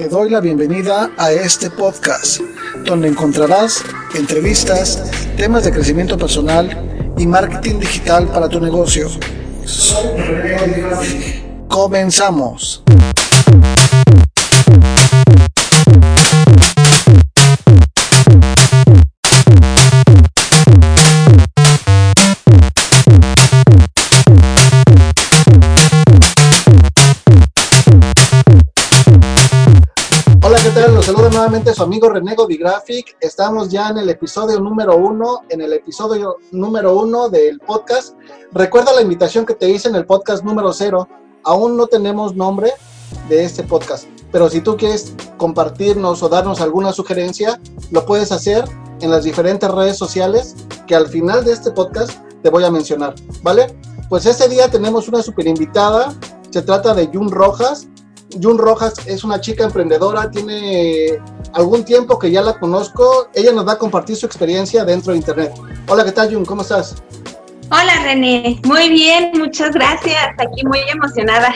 Te doy la bienvenida a este podcast, donde encontrarás entrevistas, temas de crecimiento personal y marketing digital para tu negocio. Comenzamos. Nuevamente su amigo René Graphic. Estamos ya en el episodio número uno, en el episodio número uno del podcast. Recuerda la invitación que te hice en el podcast número cero. Aún no tenemos nombre de este podcast, pero si tú quieres compartirnos o darnos alguna sugerencia, lo puedes hacer en las diferentes redes sociales que al final de este podcast te voy a mencionar, ¿vale? Pues este día tenemos una super invitada. Se trata de Jun Rojas. Jun Rojas es una chica emprendedora, tiene algún tiempo que ya la conozco. Ella nos va a compartir su experiencia dentro de Internet. Hola, ¿qué tal, Jun? ¿Cómo estás? Hola, René. Muy bien, muchas gracias. Aquí muy emocionada.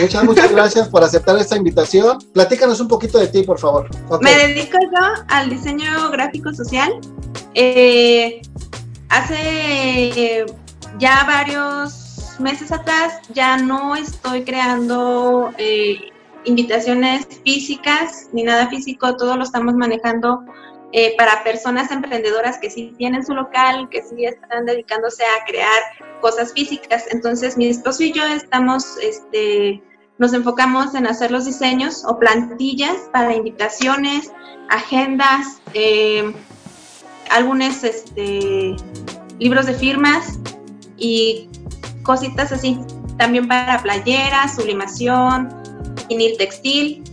Muchas, muchas gracias por aceptar esta invitación. Platícanos un poquito de ti, por favor. Me dedico yo al diseño gráfico social. Eh, hace ya varios meses atrás ya no estoy creando eh, invitaciones físicas ni nada físico, todo lo estamos manejando eh, para personas emprendedoras que sí tienen su local, que sí están dedicándose a crear cosas físicas. Entonces mi esposo y yo estamos, este, nos enfocamos en hacer los diseños o plantillas para invitaciones, agendas, eh, álbumes, este, libros de firmas y cositas así. También para playeras, sublimación, textil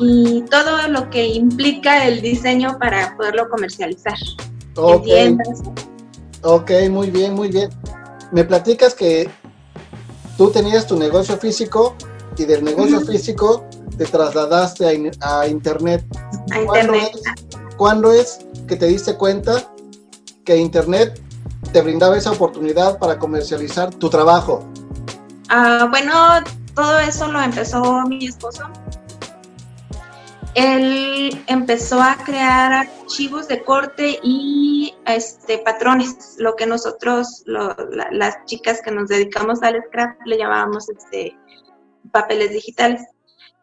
y todo lo que implica el diseño para poderlo comercializar Ok, muy bien, muy bien. Me platicas que tú tenías tu negocio físico y del negocio físico te trasladaste a, internet. A internet. ¿Cuándo es que te diste cuenta que internet te brindaba esa oportunidad para comercializar tu trabajo? Ah, bueno, todo eso lo empezó mi esposo. Él empezó a crear archivos de corte y este, patrones, lo que nosotros, las chicas que nos dedicamos al scrap, le llamábamos este, papeles digitales.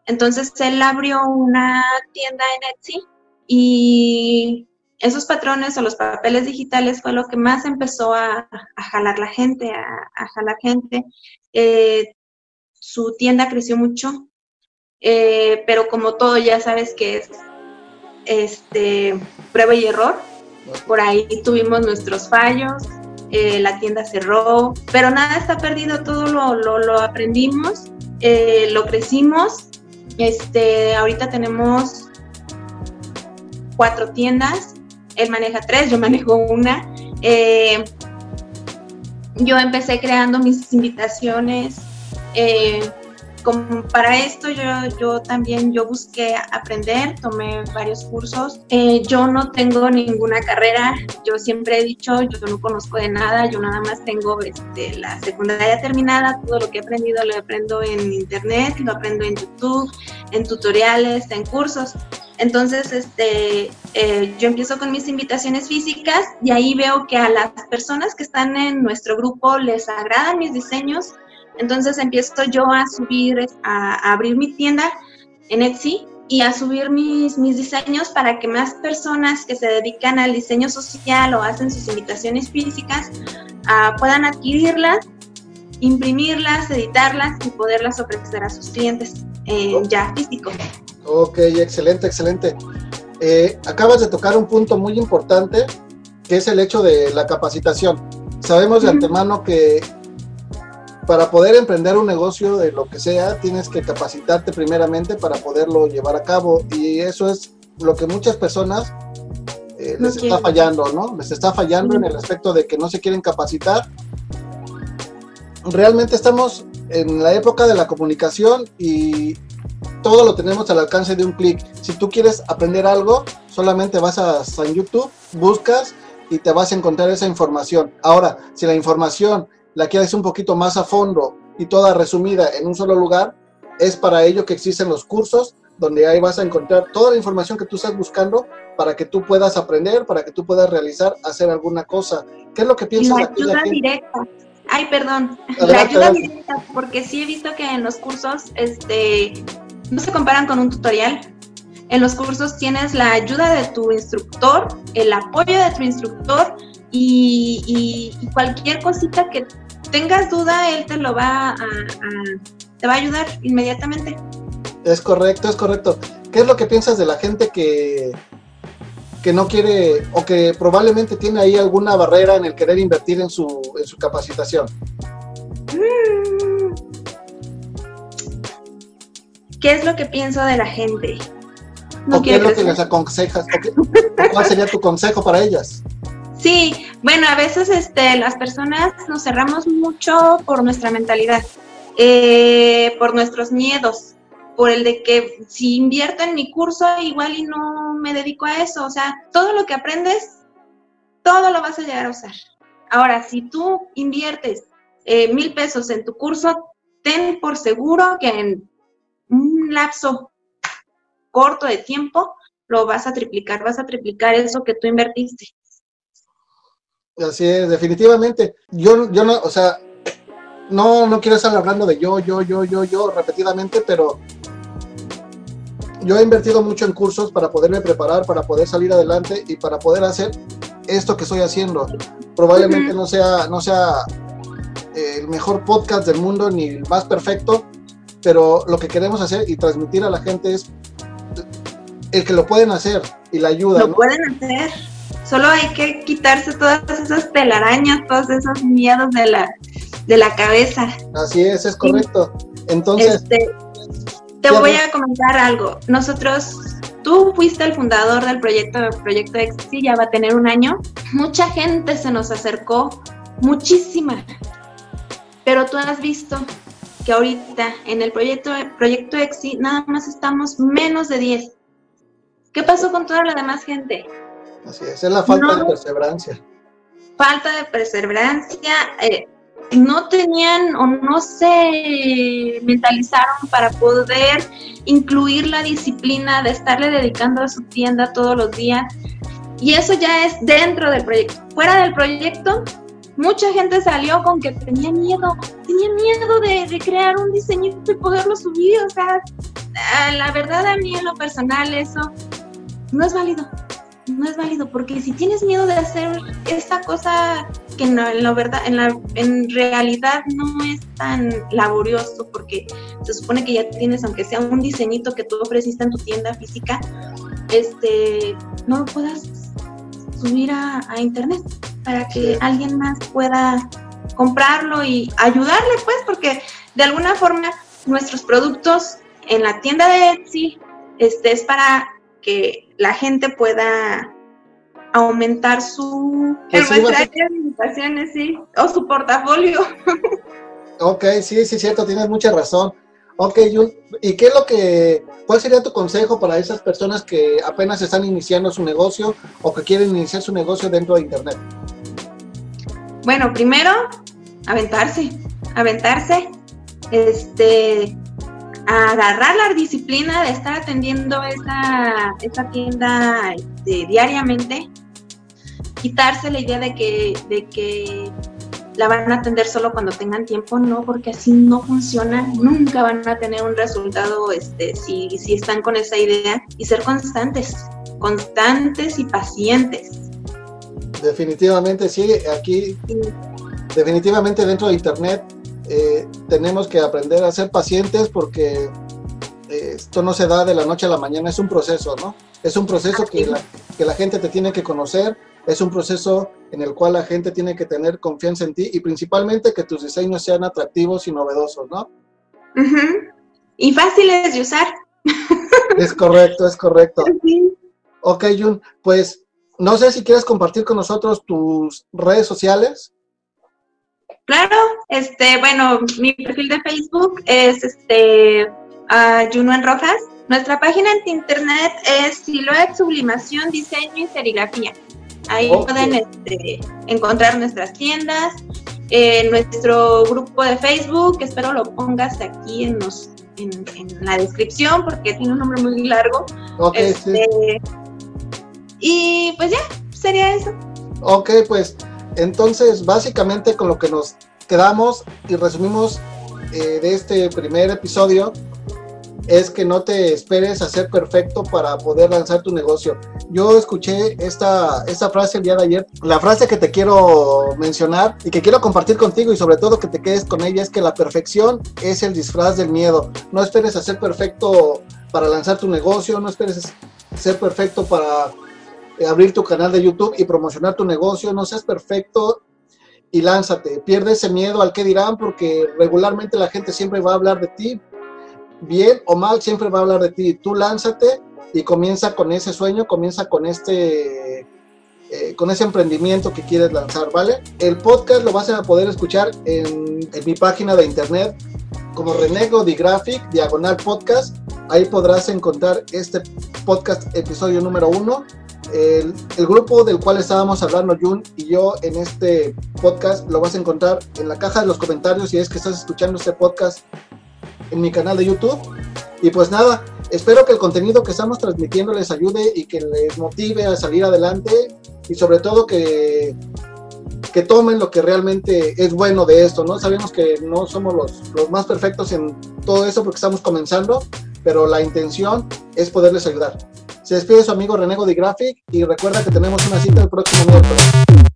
Entonces él abrió una tienda en Etsy y esos patrones o los papeles digitales fue lo que más empezó a, jalar la gente, a, jalar gente. Eh, su tienda creció mucho, eh, pero como todo ya sabes que es este, prueba y error. Por ahí tuvimos nuestros fallos, eh, la tienda cerró, pero nada está perdido, todo lo, lo, aprendimos, lo crecimos. Este, ahorita tenemos cuatro tiendas él maneja tres, yo manejo una. Eh, yo empecé creando mis invitaciones. Eh, para esto yo, yo también yo busqué aprender, tomé varios cursos. Eh, yo no tengo ninguna carrera, yo siempre he dicho, yo no conozco de nada, yo nada más tengo este, la secundaria terminada, todo lo que he aprendido lo aprendo en internet, lo aprendo en YouTube, en tutoriales, en cursos. Entonces, este, eh, yo empiezo con mis invitaciones físicas y ahí veo que a las personas que están en nuestro grupo les agradan mis diseños. Entonces empiezo yo a subir, a, abrir mi tienda en Etsy y a subir mis, mis diseños para que más personas que se dedican al diseño social o hacen sus invitaciones físicas ah, puedan adquirirlas, imprimirlas, editarlas y poderlas ofrecer a sus clientes ya físico. Ok, excelente, excelente. Eh, acabas de tocar un punto muy importante, que es el hecho de la capacitación. Sabemos de antemano que para poder emprender un negocio de lo que sea, tienes que capacitarte primeramente para poderlo llevar a cabo. Y eso es lo que muchas personas eh, les está fallando, ¿no? Les está fallando en el aspecto de que no se quieren capacitar. Realmente estamos en la época de la comunicación y todo lo tenemos al alcance de un clic. Si tú quieres aprender algo, solamente vas a San YouTube, buscas y te vas a encontrar esa información. Ahora, si la información la quieres un poquito más a fondo y toda resumida en un solo lugar, es para ello que existen los cursos, donde ahí vas a encontrar toda la información que tú estás buscando para que tú puedas aprender, para que tú puedas realizar, hacer alguna cosa. ¿Qué es lo que piensas? La ayuda directa. Ay, perdón. la ayuda directa, porque sí he visto que en los cursos este, no se comparan con un tutorial. En los cursos tienes la ayuda de tu instructor, el apoyo de tu instructor y, cualquier cosita que tengas duda, él te lo va a, te va a ayudar inmediatamente. Es correcto, es correcto. ¿Qué es lo que piensas de la gente que, que no quiere o que probablemente tiene ahí alguna barrera en el querer invertir en su, en su capacitación? Mm. ¿Qué es lo que pienso de la gente? No qué es lo que les aconsejas? ¿Cuál sería tu consejo para ellas? Sí, bueno, a veces este, las personas nos cerramos mucho por nuestra mentalidad, eh, por nuestros miedos, por el de que si invierto en mi curso igual y no me dedico a eso. O sea, todo lo que aprendes, todo lo vas a llegar a usar. Ahora, si tú inviertes eh, mil pesos en tu curso, ten por seguro que en un lapso corto de tiempo lo vas a triplicar, vas a triplicar eso que tú invertiste. Así es, definitivamente. Yo, yo no, o sea, no, no quiero estar hablando de yo, yo, yo, yo, yo repetidamente, pero yo he invertido mucho en cursos para poderme preparar, para poder salir adelante y para poder hacer esto que estoy haciendo. Probablemente no sea, no sea el mejor podcast del mundo ni el más perfecto, pero lo que queremos hacer y transmitir a la gente es el que lo pueden hacer y la ayuda. Lo pueden hacer. Solo hay que quitarse todas esas telarañas, todos esos miedos de la, de la cabeza. Así es, es correcto. Entonces, este, te voy a comentar algo. Nosotros, tú fuiste el fundador del proyecto, proyecto Exi, ya va a tener un año. Mucha gente se nos acercó, muchísima. Pero tú has visto que ahorita en el proyecto, proyecto Exi nada más estamos menos de 10. ¿Qué pasó con toda la demás gente? Así es, es la falta de perseverancia. Falta de perseverancia. Eh, no tenían o no se mentalizaron para poder incluir la disciplina de estarle dedicando a su tienda todos los días. Y eso ya es dentro del proyecto. Fuera del proyecto, mucha gente salió con que tenía miedo, tenía miedo de, crear un diseñito y poderlo subir. O sea, la verdad a mí en lo personal eso no es válido no es válido, porque si tienes miedo de hacer esta cosa que en, la verdad, en, la, en realidad no es tan laborioso, porque se supone que ya tienes, aunque sea un diseñito que tú ofreciste en tu tienda física, este, no lo puedas subir a, internet para que alguien más pueda comprarlo y ayudarle, pues, porque de alguna forma nuestros productos en la tienda de Etsy este, es para que la gente pueda aumentar su pues sí. o su portafolio. ok, sí, sí, cierto, tienes mucha razón. Ok, ¿y qué es lo que, cuál sería tu consejo para esas personas que apenas están iniciando su negocio o que quieren iniciar su negocio dentro de Internet? Bueno, primero, aventarse, aventarse, este, agarrar la disciplina de estar atendiendo esa, esa tienda este, diariamente, quitarse la idea de que, de que la van a atender solo cuando tengan tiempo, no, porque así no funciona, nunca van a tener un resultado este, si, si están con esa idea y ser constantes, constantes y pacientes. Definitivamente, sí, aquí, definitivamente dentro de Internet eh, tenemos que aprender a ser pacientes porque eh, esto no se da de la noche a la mañana, es un proceso, ¿no? Es un proceso que la, que la gente te tiene que conocer, es un proceso en el cual la gente tiene que tener confianza en ti y principalmente que tus diseños sean atractivos y novedosos, ¿no? Y fáciles de usar. Es correcto, es correcto. Ok, Jun, pues no sé si quieres compartir con nosotros tus redes sociales. Claro, este, bueno, mi perfil de Facebook es este uh, Juno en Rojas. Nuestra página en internet es Siluet Sublimación, Diseño y Serigrafía. Ahí pueden este, encontrar nuestras tiendas, eh, nuestro grupo de Facebook, espero lo pongas aquí en los en, la descripción porque tiene un nombre muy largo. Ok, Este, Y pues ya, sería eso. Ok, pues entonces básicamente con lo que nos quedamos y resumimos eh, de este primer episodio es que no te esperes a ser perfecto para poder lanzar tu negocio. Yo escuché esta, esta frase el día de ayer. La frase que te quiero mencionar y que quiero compartir contigo y sobre todo que te quedes con ella es que la perfección es el disfraz del miedo. No esperes a ser perfecto para lanzar tu negocio, no esperes ser perfecto para abrir tu canal de YouTube y promocionar tu negocio, no seas perfecto y lánzate. Pierde ese miedo al que dirán porque regularmente la gente siempre va a hablar de ti, bien o mal, siempre va a hablar de ti. Tú lánzate y comienza con ese sueño, comienza con este, eh, con ese emprendimiento que quieres lanzar, ¿vale? El podcast lo vas a poder escuchar en, mi página de internet como Renego de Graphic, diagonal podcast. Ahí podrás encontrar este podcast episodio número uno. El, grupo del cual estábamos hablando Jun y yo en este podcast lo vas a encontrar en la caja de los comentarios si es que estás escuchando este podcast en mi canal de YouTube. Y pues nada, espero que el contenido que estamos transmitiendo les ayude y que les motive a salir adelante y sobre todo que, que tomen lo que realmente es bueno de esto, ¿no? Sabemos que no somos los, los más perfectos en todo eso porque estamos comenzando, pero la intención es poderles ayudar. Se despide su amigo Renego de Graphic y recuerda que tenemos una cita el próximo miércoles.